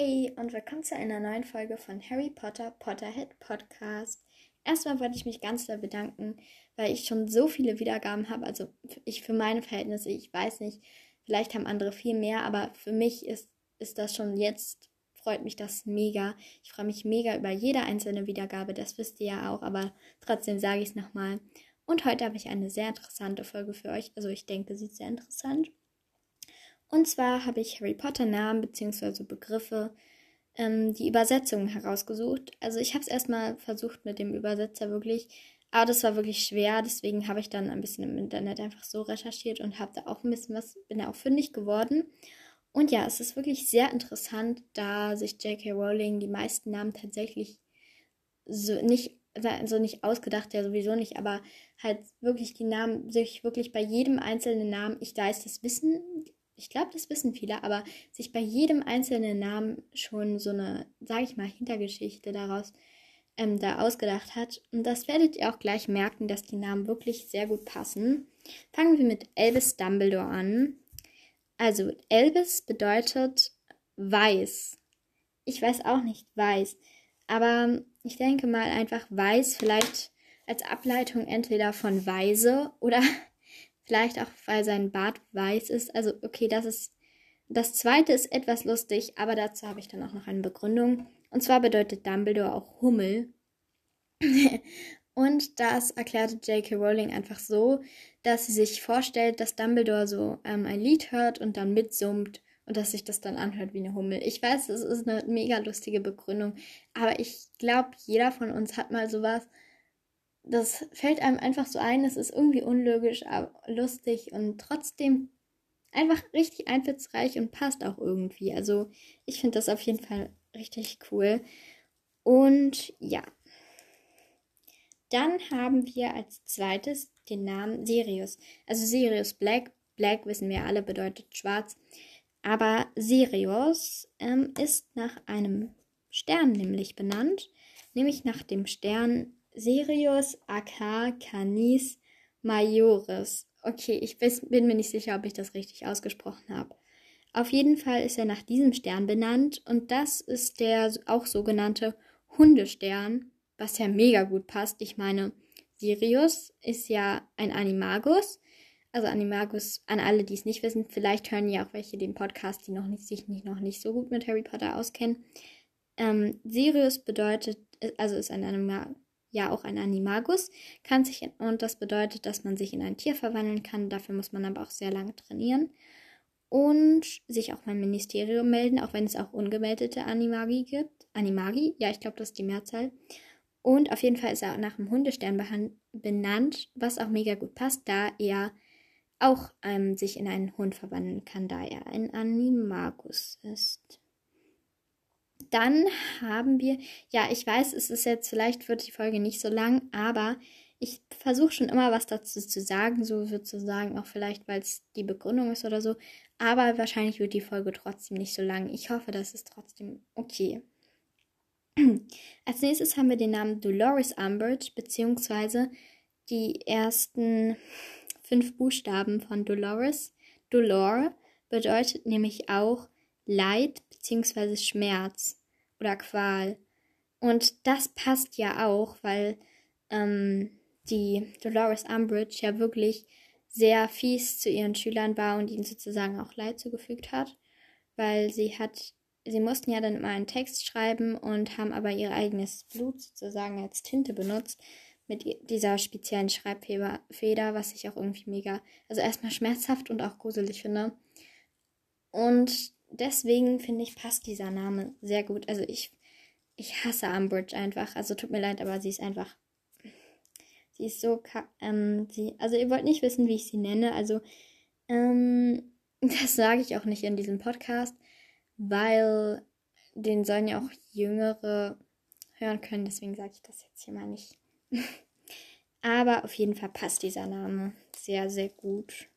Hey und willkommen zu einer neuen Folge von Harry Potter Potterhead Podcast. Erstmal wollte ich mich ganz doll bedanken, weil ich schon so viele Wiedergaben habe. Also ich für meine Verhältnisse, ich weiß nicht, vielleicht haben andere viel mehr, aber für mich ist, ist das schon jetzt, freut mich das mega. Ich freue mich mega über jede einzelne Wiedergabe, das wisst ihr ja auch, aber trotzdem sage ich es nochmal. Und heute habe ich eine sehr interessante Folge für euch. Also ich denke, sie ist sehr interessant. Und zwar habe ich Harry Potter Namen bzw. Begriffe, ähm, die Übersetzungen herausgesucht. Also ich habe es erstmal versucht mit dem Übersetzer wirklich, aber das war wirklich schwer. Deswegen habe ich dann ein bisschen im Internet einfach so recherchiert und habe da auch ein bisschen was, bin da auch fündig geworden. Und ja, es ist wirklich sehr interessant, da sich J.K. Rowling die meisten Namen tatsächlich so nicht so nicht ausgedacht, ja sowieso nicht, aber halt wirklich die Namen, sich wirklich bei jedem einzelnen Namen, ich weiß das Wissen, ich glaube, das wissen viele, aber sich bei jedem einzelnen Namen schon so eine, sage ich mal, Hintergeschichte daraus ähm, da ausgedacht hat. Und das werdet ihr auch gleich merken, dass die Namen wirklich sehr gut passen. Fangen wir mit Elvis Dumbledore an. Also, Elvis bedeutet weiß. Ich weiß auch nicht weiß, aber ich denke mal einfach weiß, vielleicht als Ableitung entweder von weise oder Vielleicht auch, weil sein Bart weiß ist. Also, okay, das ist. Das zweite ist etwas lustig, aber dazu habe ich dann auch noch eine Begründung. Und zwar bedeutet Dumbledore auch Hummel. Und das erklärte J.K. Rowling einfach so, dass sie sich vorstellt, dass Dumbledore so ähm, ein Lied hört und dann mitsummt und dass sich das dann anhört wie eine Hummel. Ich weiß, es ist eine mega lustige Begründung, aber ich glaube, jeder von uns hat mal sowas, das fällt einem einfach so ein, es ist irgendwie unlogisch, aber lustig und trotzdem einfach richtig einflussreich und passt auch irgendwie. Also ich finde das auf jeden Fall richtig cool. Und ja. Dann haben wir als zweites den Namen Sirius. Also Sirius Black. Black wissen wir alle bedeutet schwarz. Aber Sirius ähm, ist nach einem Stern nämlich benannt. Nämlich nach dem Stern Sirius Acar Canis Majoris. Okay, ich bin mir nicht sicher, ob ich das richtig ausgesprochen habe. Auf jeden Fall ist er nach diesem Stern benannt und das ist der auch sogenannte Hundestern, was ja mega gut passt. Ich meine, Sirius ist ja ein Animagus. Also Animagus, an alle, die es nicht wissen, vielleicht hören ja auch welche den Podcast, die noch nicht, sich nicht, noch nicht so gut mit Harry Potter auskennen. Ähm, Sirius bedeutet, also ist ein Animagus ja auch ein Animagus, kann sich in, und das bedeutet, dass man sich in ein Tier verwandeln kann. Dafür muss man aber auch sehr lange trainieren und sich auch beim Ministerium melden, auch wenn es auch ungemeldete Animagi gibt. Animagi, ja, ich glaube, das ist die Mehrzahl. Und auf jeden Fall ist er nach dem Hundestern benannt, was auch mega gut passt, da er auch ähm, sich in einen Hund verwandeln kann, da er ein Animagus ist. Dann haben wir, ja, ich weiß, es ist jetzt, vielleicht wird die Folge nicht so lang, aber ich versuche schon immer was dazu zu sagen, so sozusagen, auch vielleicht, weil es die Begründung ist oder so. Aber wahrscheinlich wird die Folge trotzdem nicht so lang. Ich hoffe, das ist trotzdem okay. Als nächstes haben wir den Namen Dolores Umbridge, beziehungsweise die ersten fünf Buchstaben von Dolores. Dolor bedeutet nämlich auch Leid bzw. Schmerz oder Qual. Und das passt ja auch, weil ähm, die Dolores Umbridge ja wirklich sehr fies zu ihren Schülern war und ihnen sozusagen auch Leid zugefügt hat, weil sie hat, sie mussten ja dann immer einen Text schreiben und haben aber ihr eigenes Blut sozusagen als Tinte benutzt mit dieser speziellen Schreibfeder, was ich auch irgendwie mega, also erstmal schmerzhaft und auch gruselig finde. Und deswegen finde ich, passt dieser Name sehr gut. Also ich, ich hasse Umbridge einfach. Also tut mir leid, aber sie ist einfach. Sie ist so. Ähm, sie, also ihr wollt nicht wissen, wie ich sie nenne. Also, ähm, das sage ich auch nicht in diesem Podcast, weil den sollen ja auch Jüngere hören können. Deswegen sage ich das jetzt hier mal nicht. aber auf jeden Fall passt dieser Name sehr, sehr gut.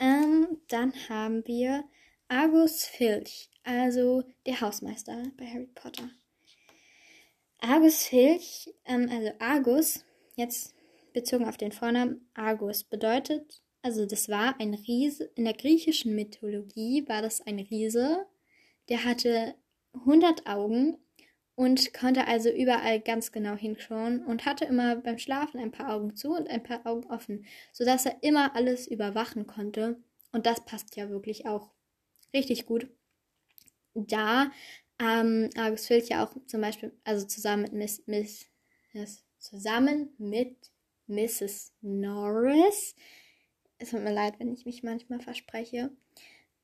Ähm, dann haben wir Argus Filch, also der Hausmeister bei Harry Potter. Argus Filch, ähm, also Argus, jetzt bezogen auf den Vornamen Argus, bedeutet, also das war ein Riese, in der griechischen Mythologie war das ein Riese, der hatte 100 Augen und konnte also überall ganz genau hinschauen und hatte immer beim Schlafen ein paar Augen zu und ein paar Augen offen, sodass er immer alles überwachen konnte. Und das passt ja wirklich auch richtig gut. Da ähm, Argus Filch ja auch zum Beispiel, also zusammen mit Miss, Miss, yes, zusammen mit Mrs. Norris, es tut mir leid, wenn ich mich manchmal verspreche,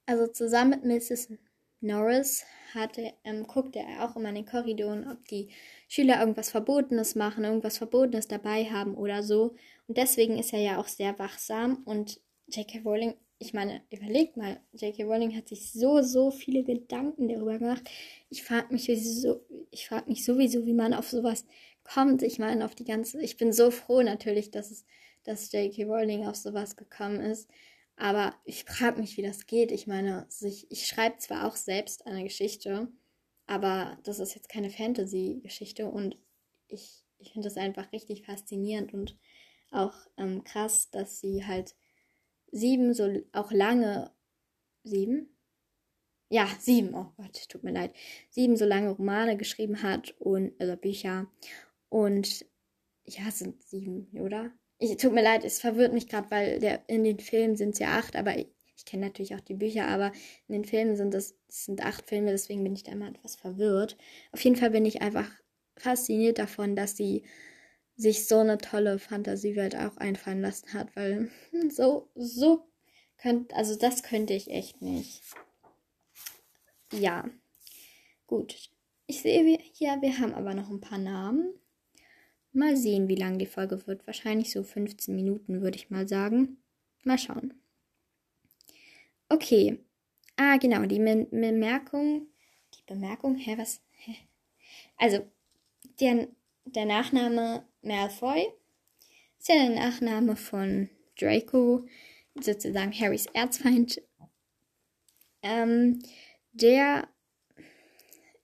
also zusammen mit Mrs. Norris hatte, ähm, guckte er auch immer in den Korridoren, ob die Schüler irgendwas Verbotenes machen, irgendwas Verbotenes dabei haben oder so. Und deswegen ist er ja auch sehr wachsam. Und J.K. Rowling, ich meine, überlegt mal, J.K. Rowling hat sich so, so viele Gedanken darüber gemacht. Ich frage mich, ich frage mich sowieso, wie man auf sowas kommt. Ich meine, auf die ganze, ich bin so froh natürlich, dass es, dass J.K. Rowling auf sowas gekommen ist. Aber ich frage mich, wie das geht. Ich meine, ich, ich schreibe zwar auch selbst eine Geschichte, aber das ist jetzt keine Fantasy-Geschichte und ich, ich finde das einfach richtig faszinierend und auch ähm, krass, dass sie halt sieben so auch lange sieben? Ja, sieben, oh Gott, tut mir leid. Sieben so lange Romane geschrieben hat und also Bücher. Und ja, es sind sieben, oder? Ich, tut mir leid, es verwirrt mich gerade, weil der, in den Filmen sind es ja acht, aber ich, ich kenne natürlich auch die Bücher, aber in den Filmen sind es, sind acht Filme, deswegen bin ich da immer etwas verwirrt. Auf jeden Fall bin ich einfach fasziniert davon, dass sie sich so eine tolle Fantasiewelt auch einfallen lassen hat, weil hm, so, so könnt, also das könnte ich echt nicht. Ja, gut. Ich sehe hier, wir haben aber noch ein paar Namen. Mal sehen, wie lang die Folge wird. Wahrscheinlich so 15 Minuten, würde ich mal sagen. Mal schauen. Okay. Ah, genau, die Be Bemerkung. Die Bemerkung, hä, was? Hä? Also, der, der Nachname Malfoy ist ja der Nachname von Draco, sozusagen Harrys Erzfeind. Ähm, der,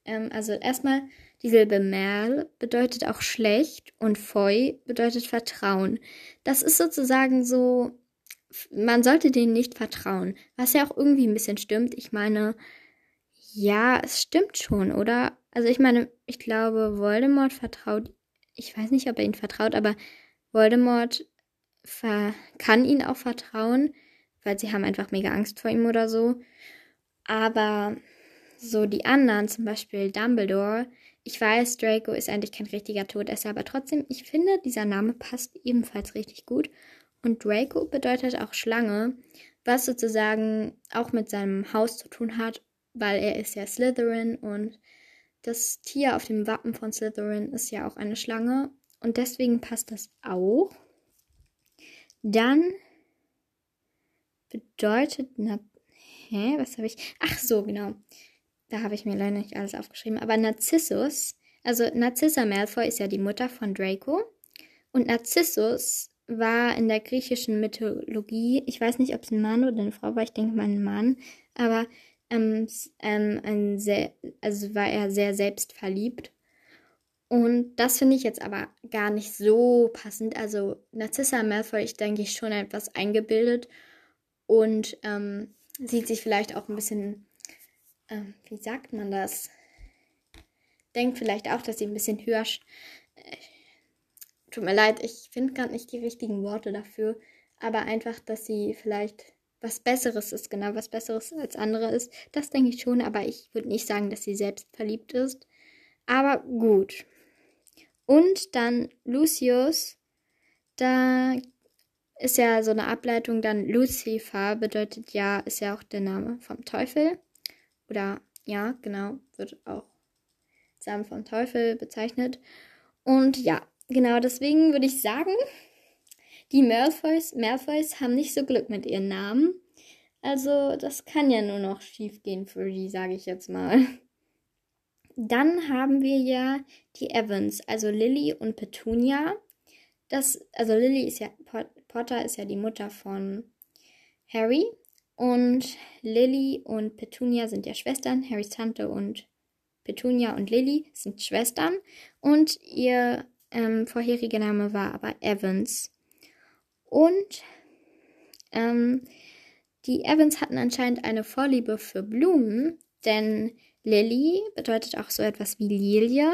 ähm, also erstmal die Silbe Merl bedeutet auch schlecht und Foy bedeutet Vertrauen. Das ist sozusagen so, man sollte denen nicht vertrauen. Was ja auch irgendwie ein bisschen stimmt. Ich meine, ja, es stimmt schon, oder? Also ich meine, ich glaube, Voldemort vertraut, ich weiß nicht, ob er ihn vertraut, aber Voldemort kann ihn auch vertrauen, weil sie haben einfach mega Angst vor ihm oder so. Aber so die anderen, zum Beispiel Dumbledore, ich weiß, Draco ist eigentlich kein richtiger Todesser, aber trotzdem, ich finde, dieser Name passt ebenfalls richtig gut. Und Draco bedeutet auch Schlange, was sozusagen auch mit seinem Haus zu tun hat, weil er ist ja Slytherin und das Tier auf dem Wappen von Slytherin ist ja auch eine Schlange und deswegen passt das auch. Dann bedeutet, na, hä, was habe ich? Ach so, genau. Da habe ich mir leider nicht alles aufgeschrieben. Aber Narzissus, also Narzissa Malfoy ist ja die Mutter von Draco. Und Narzissus war in der griechischen Mythologie, ich weiß nicht, ob es ein Mann oder eine Frau war, ich denke mal ein Mann, aber ähm, ähm, ein sehr, also war er sehr selbstverliebt. Und das finde ich jetzt aber gar nicht so passend. Also Narzissa Malfoy, ich denke, ich schon etwas eingebildet und ähm, sieht sich vielleicht auch ein bisschen äh, wie sagt man das? Denkt vielleicht auch, dass sie ein bisschen höher. Äh, tut mir leid, ich finde gerade nicht die richtigen Worte dafür. Aber einfach, dass sie vielleicht was Besseres ist, genau was Besseres als andere ist. Das denke ich schon, aber ich würde nicht sagen, dass sie selbst verliebt ist. Aber gut. Und dann Lucius, da ist ja so eine Ableitung, dann Lucifer bedeutet ja, ist ja auch der Name vom Teufel. Oder ja, genau, wird auch Samen vom Teufel bezeichnet. Und ja, genau deswegen würde ich sagen, die Malfoys, Malfoys haben nicht so Glück mit ihren Namen. Also das kann ja nur noch schief gehen für die, sage ich jetzt mal. Dann haben wir ja die Evans, also Lily und Petunia. Das, also Lily ist ja, Potter ist ja die Mutter von Harry und Lily und Petunia sind ja Schwestern. Harrys Tante und Petunia und Lily sind Schwestern. Und ihr ähm, vorheriger Name war aber Evans. Und ähm, die Evans hatten anscheinend eine Vorliebe für Blumen, denn Lily bedeutet auch so etwas wie Lilie.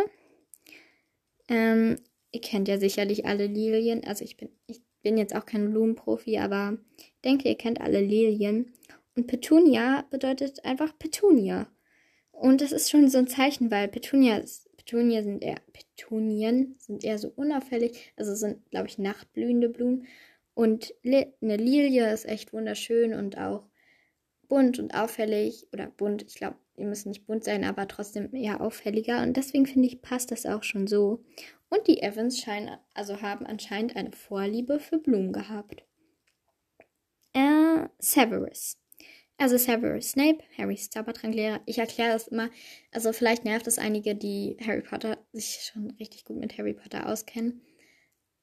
Ähm, ihr kennt ja sicherlich alle Lilien. Also ich bin, ich bin jetzt auch kein Blumenprofi, aber denke, ihr kennt alle Lilien. Und Petunia bedeutet einfach Petunia. Und das ist schon so ein Zeichen, weil Petunia, Petunia sind eher, Petunien sind eher so unauffällig. Also sind, glaube ich, nachtblühende Blumen. Und eine Lilie ist echt wunderschön und auch bunt und auffällig. Oder bunt, ich glaube, die müssen nicht bunt sein, aber trotzdem eher auffälliger. Und deswegen finde ich, passt das auch schon so. Und die Evans scheinen, also haben anscheinend eine Vorliebe für Blumen gehabt. Äh, Severus. Also Severus Snape, Harrys Zaubertranklehrer. Ich erkläre das immer. Also vielleicht nervt es einige, die Harry Potter sich schon richtig gut mit Harry Potter auskennen.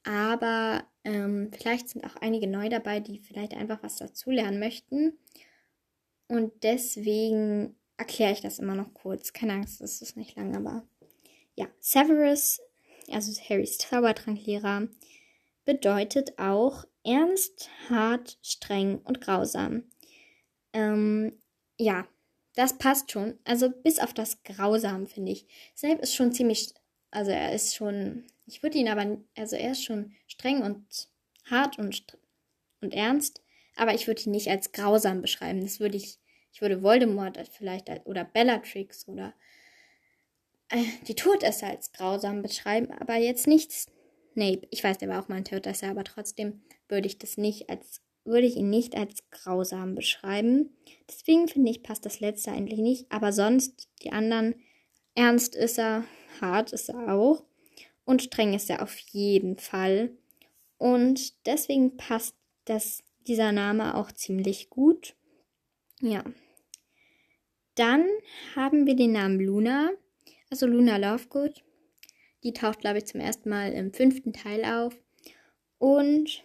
Aber ähm, vielleicht sind auch einige neu dabei, die vielleicht einfach was dazulernen möchten. Und deswegen erkläre ich das immer noch kurz. Keine Angst, das ist nicht lang, aber ja, Severus, also Harrys Zaubertranklehrer, bedeutet auch ernst, hart, streng und grausam. Ähm, ja, das passt schon. Also bis auf das Grausam, finde ich. Snape ist schon ziemlich, also er ist schon, ich würde ihn aber, also er ist schon streng und hart und, und ernst, aber ich würde ihn nicht als grausam beschreiben. Das würde ich ich würde Voldemort vielleicht oder Bellatrix oder äh, die Todesser als grausam beschreiben, aber jetzt nicht Snape. Ich weiß, der war auch mal ein Todesser, aber trotzdem würde ich das nicht als würde ich ihn nicht als grausam beschreiben. Deswegen finde ich, passt das letzte eigentlich nicht. Aber sonst, die anderen, ernst ist er, hart ist er auch. Und streng ist er auf jeden Fall. Und deswegen passt das, dieser Name auch ziemlich gut. Ja. Dann haben wir den Namen Luna, also Luna Lovegood. Die taucht, glaube ich, zum ersten Mal im fünften Teil auf. Und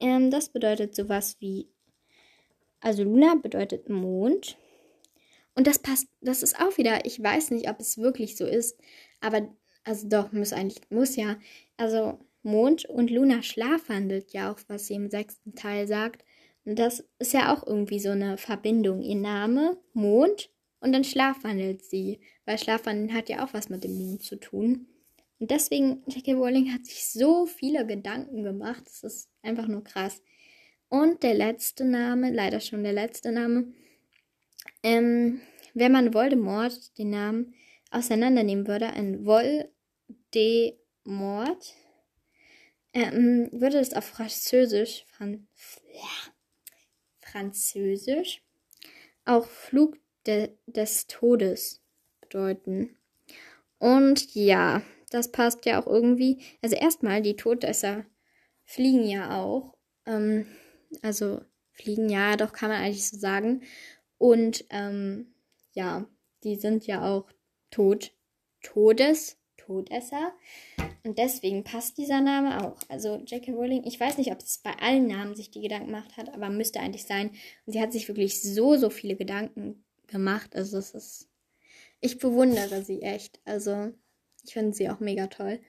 ähm, das bedeutet sowas wie, also Luna bedeutet Mond. Und das passt, das ist auch wieder, ich weiß nicht, ob es wirklich so ist, aber, also doch, muss eigentlich, muss ja. Also Mond und Luna schlafwandelt ja auch, was sie im sechsten Teil sagt. Und das ist ja auch irgendwie so eine Verbindung. Ihr Name, Mond und dann schlafwandelt sie. Weil Schlafwandeln hat ja auch was mit dem Mond zu tun. Und deswegen, Jackie Rowling hat sich so viele Gedanken gemacht. Das ist einfach nur krass. Und der letzte Name, leider schon der letzte Name. Ähm, wenn man Voldemort, den Namen, auseinandernehmen würde, ein Voldemort, ähm, würde es auf Französisch, Fran Französisch auch Flug de des Todes bedeuten. Und ja, das passt ja auch irgendwie. Also erstmal, die Todesser fliegen ja auch. Ähm, also fliegen ja, doch kann man eigentlich so sagen. Und ähm, ja, die sind ja auch tot. Todes, Todesser. Und deswegen passt dieser Name auch. Also J.K. Rowling, ich weiß nicht, ob es bei allen Namen sich die Gedanken gemacht hat, aber müsste eigentlich sein. Und sie hat sich wirklich so, so viele Gedanken gemacht. Also es ist. Ich bewundere sie echt. Also ich finde sie auch mega toll.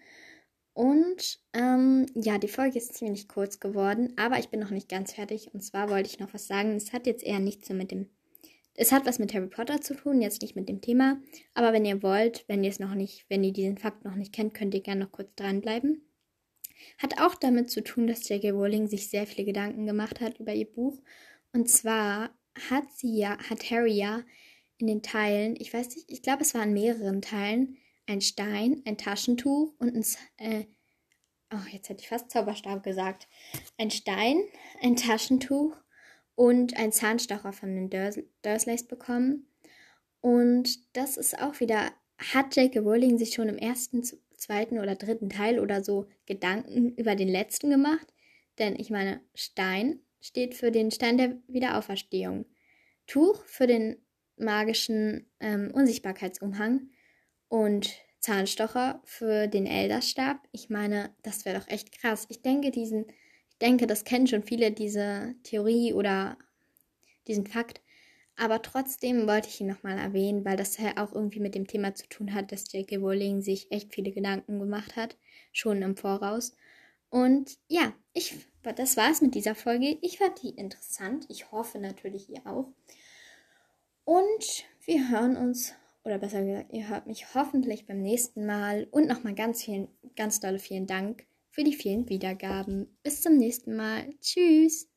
Und ähm, ja, die Folge ist ziemlich kurz geworden, aber ich bin noch nicht ganz fertig. Und zwar wollte ich noch was sagen. Es hat jetzt eher nichts so mit dem es hat was mit Harry Potter zu tun, jetzt nicht mit dem Thema. Aber wenn ihr wollt, wenn ihr es noch nicht, wenn ihr diesen Fakt noch nicht kennt, könnt ihr gerne noch kurz dranbleiben. Hat auch damit zu tun, dass J.K. Rowling sich sehr viele Gedanken gemacht hat über ihr Buch. Und zwar hat sie ja, hat Harry ja in den Teilen, ich weiß nicht, ich glaube, es waren mehreren Teilen, ein Stein, ein Taschentuch und ein, äh, oh, jetzt hätte ich fast Zauberstab gesagt. Ein Stein, ein Taschentuch und einen Zahnstocher von den Durs Dursleys bekommen. Und das ist auch wieder, hat J.K. Rowling sich schon im ersten, zweiten oder dritten Teil oder so Gedanken über den letzten gemacht? Denn ich meine, Stein steht für den Stein der Wiederauferstehung. Tuch für den magischen ähm, Unsichtbarkeitsumhang und Zahnstocher für den Elderstab. Ich meine, das wäre doch echt krass. Ich denke, diesen denke, das kennen schon viele, diese Theorie oder diesen Fakt. Aber trotzdem wollte ich ihn nochmal erwähnen, weil das ja auch irgendwie mit dem Thema zu tun hat, dass J.K. Rowling sich echt viele Gedanken gemacht hat, schon im Voraus. Und ja, ich, das war's mit dieser Folge. Ich fand die interessant. Ich hoffe natürlich ihr auch. Und Wir hören uns, oder besser gesagt, ihr hört mich hoffentlich beim nächsten Mal. Und nochmal ganz vielen, ganz dolle vielen Dank für die vielen Wiedergaben. Bis zum nächsten Mal. Tschüss.